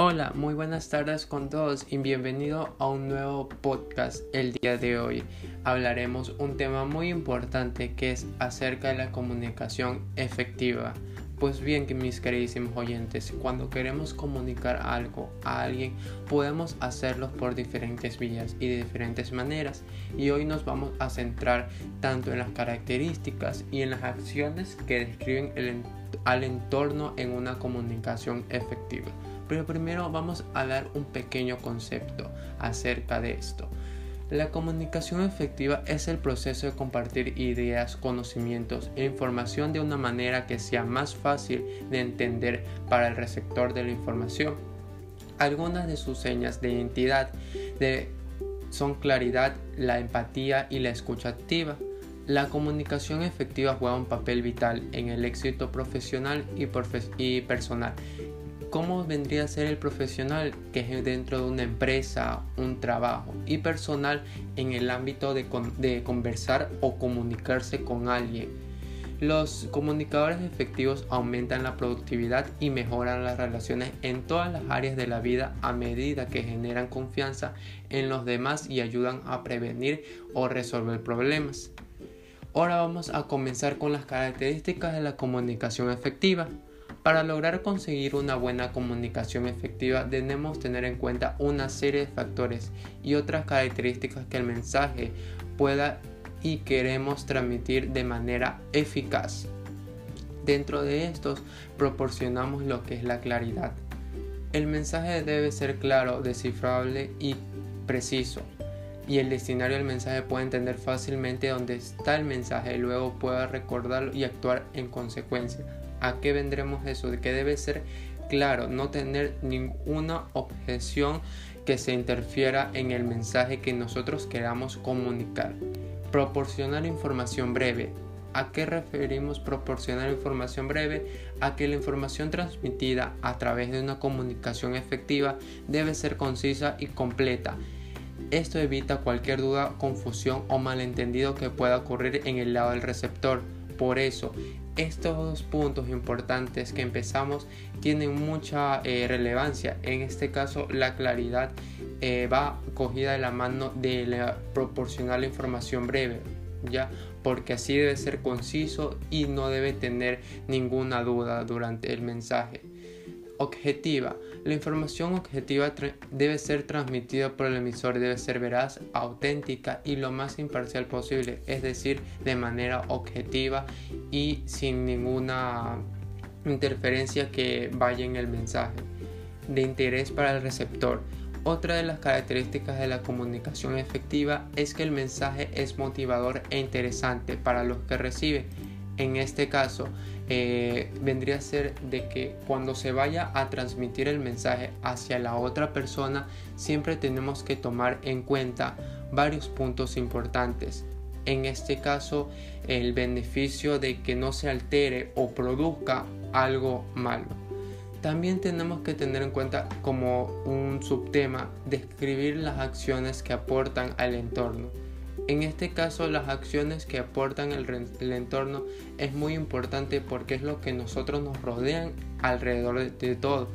Hola, muy buenas tardes con todos y bienvenido a un nuevo podcast. El día de hoy hablaremos un tema muy importante que es acerca de la comunicación efectiva. Pues bien, que mis queridísimos oyentes, cuando queremos comunicar algo a alguien, podemos hacerlo por diferentes vías y de diferentes maneras. Y hoy nos vamos a centrar tanto en las características y en las acciones que describen al entorno en una comunicación efectiva. Pero primero vamos a dar un pequeño concepto acerca de esto. La comunicación efectiva es el proceso de compartir ideas, conocimientos e información de una manera que sea más fácil de entender para el receptor de la información. Algunas de sus señas de identidad son claridad, la empatía y la escucha activa. La comunicación efectiva juega un papel vital en el éxito profesional y, personal cómo vendría a ser el profesional que es dentro de una empresa, un trabajo y personal en el ámbito de, conversar o comunicarse con alguien. Los comunicadores efectivos aumentan la productividad y mejoran las relaciones en todas las áreas de la vida a medida que generan confianza en los demás y ayudan a prevenir o resolver problemas. Ahora vamos a comenzar con las características de la comunicación efectiva. Para lograr conseguir una buena comunicación efectiva debemos tener en cuenta una serie de factores y otras características que el mensaje pueda y queremos transmitir de manera eficaz. Dentro de estos proporcionamos lo que es la claridad. El mensaje debe ser claro, descifrable y preciso. Y el destinario del mensaje puede entender fácilmente dónde está el mensaje y luego pueda recordarlo y actuar en consecuencia. ¿A qué vendremos eso? De que debe ser claro, no tener ninguna objeción que se interfiera en el mensaje que nosotros queramos comunicar. Proporcionar información breve. ¿A qué referimos proporcionar información breve? A que la información transmitida a través de una comunicación efectiva debe ser concisa y completa. Esto evita cualquier duda, confusión o malentendido que pueda ocurrir en el lado del receptor. Por eso, estos dos puntos importantes que empezamos tienen mucha eh, relevancia. En este caso, la claridad eh, va cogida de la mano de la proporcionar la información breve, ya porque así debe ser conciso y no debe tener ninguna duda durante el mensaje objetiva. La información objetiva debe ser transmitida por el emisor, debe ser veraz, auténtica y lo más imparcial posible, es decir, de manera objetiva y sin ninguna interferencia que vaya en el mensaje. De interés para el receptor. Otra de las características de la comunicación efectiva es que el mensaje es motivador e interesante para los que reciben en este caso eh, vendría a ser de que cuando se vaya a transmitir el mensaje hacia la otra persona siempre tenemos que tomar en cuenta varios puntos importantes. En este caso el beneficio de que no se altere o produzca algo malo. También tenemos que tener en cuenta como un subtema describir las acciones que aportan al entorno en este caso, las acciones que aportan el, entorno es muy importante porque es lo que nosotros nos rodean alrededor de, todo,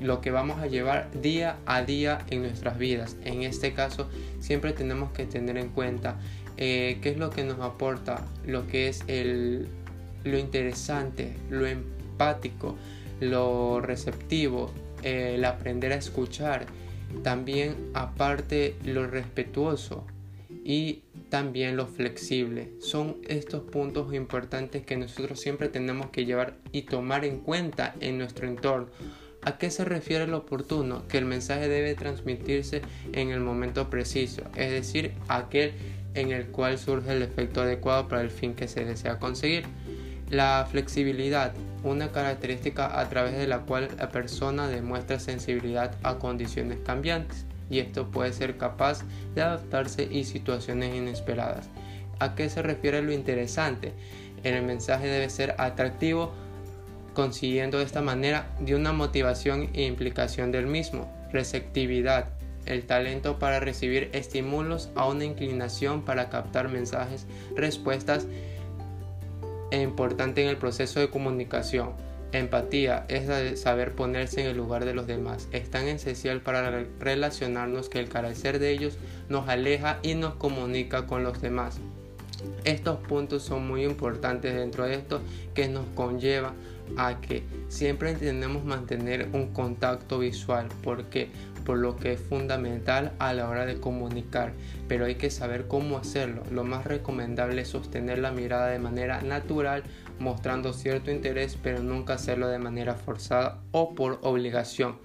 lo que vamos a llevar día a día en nuestras vidas. En este caso, siempre tenemos que tener en cuenta eh, qué es lo que nos aporta, lo que es el, lo interesante, lo empático, lo receptivo, el aprender a escuchar, también aparte lo respetuoso y también lo flexible. Son estos puntos importantes que nosotros siempre tenemos que llevar y tomar en cuenta en nuestro entorno. ¿A qué se refiere lo oportuno? Que el mensaje debe transmitirse en el momento preciso, es decir, aquel en el cual surge el efecto adecuado para el fin que se desea conseguir. La flexibilidad, una característica a través de la cual la persona demuestra sensibilidad a condiciones cambiantes y esto puede ser capaz de adaptarse y situaciones inesperadas. ¿A qué se refiere lo interesante? El mensaje debe ser atractivo, consiguiendo de esta manera de una motivación e implicación del mismo. Receptividad, el talento para recibir estímulos a una inclinación para captar mensajes, respuestas e importante en el proceso de comunicación. Empatía es saber ponerse en el lugar de los demás. Es tan esencial para relacionarnos que el carácter de ellos nos aleja y nos comunica con los demás. Estos puntos son muy importantes dentro de esto que nos conlleva a que siempre intentemos mantener un contacto visual porque por lo que es fundamental a la hora de comunicar, pero hay que saber cómo hacerlo. Lo más recomendable es sostener la mirada de manera natural, mostrando cierto interés, pero nunca hacerlo de manera forzada o por obligación.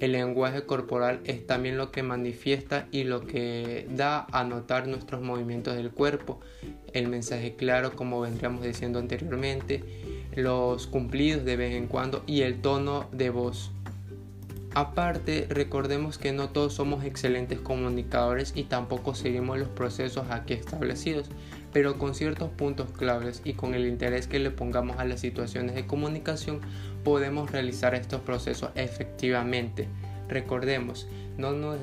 El lenguaje corporal es también lo que manifiesta y lo que da a notar nuestros movimientos del cuerpo. El mensaje claro, como vendríamos diciendo anteriormente, los cumplidos de vez en cuando y el tono de voz. Aparte, recordemos que no todos somos excelentes comunicadores y tampoco seguimos los procesos aquí establecidos, pero con ciertos puntos claves y con el interés que le pongamos a las situaciones de comunicación podemos realizar estos procesos efectivamente. Recordemos, no nos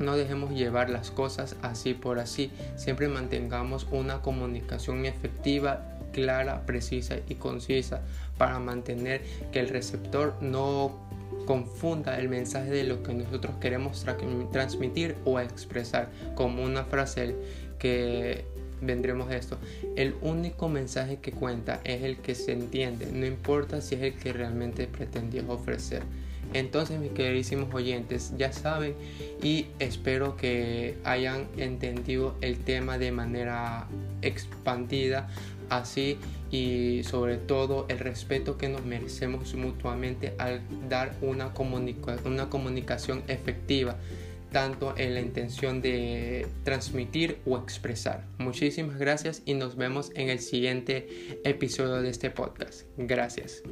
no dejemos llevar las cosas así por así, siempre mantengamos una comunicación efectiva clara, precisa y concisa para mantener que el receptor no confunda el mensaje de lo que nosotros queremos transmitir o expresar como una frase que vendremos esto. El único mensaje que cuenta es el que se entiende, no importa si es el que realmente pretendías ofrecer. Entonces, mis queridísimos oyentes, ya saben y espero que hayan entendido el tema de manera expandida así y sobre todo el respeto que nos merecemos mutuamente al dar una, una comunicación efectiva tanto en la intención de transmitir o expresar. Muchísimas gracias y nos vemos en el siguiente episodio de este podcast. Gracias.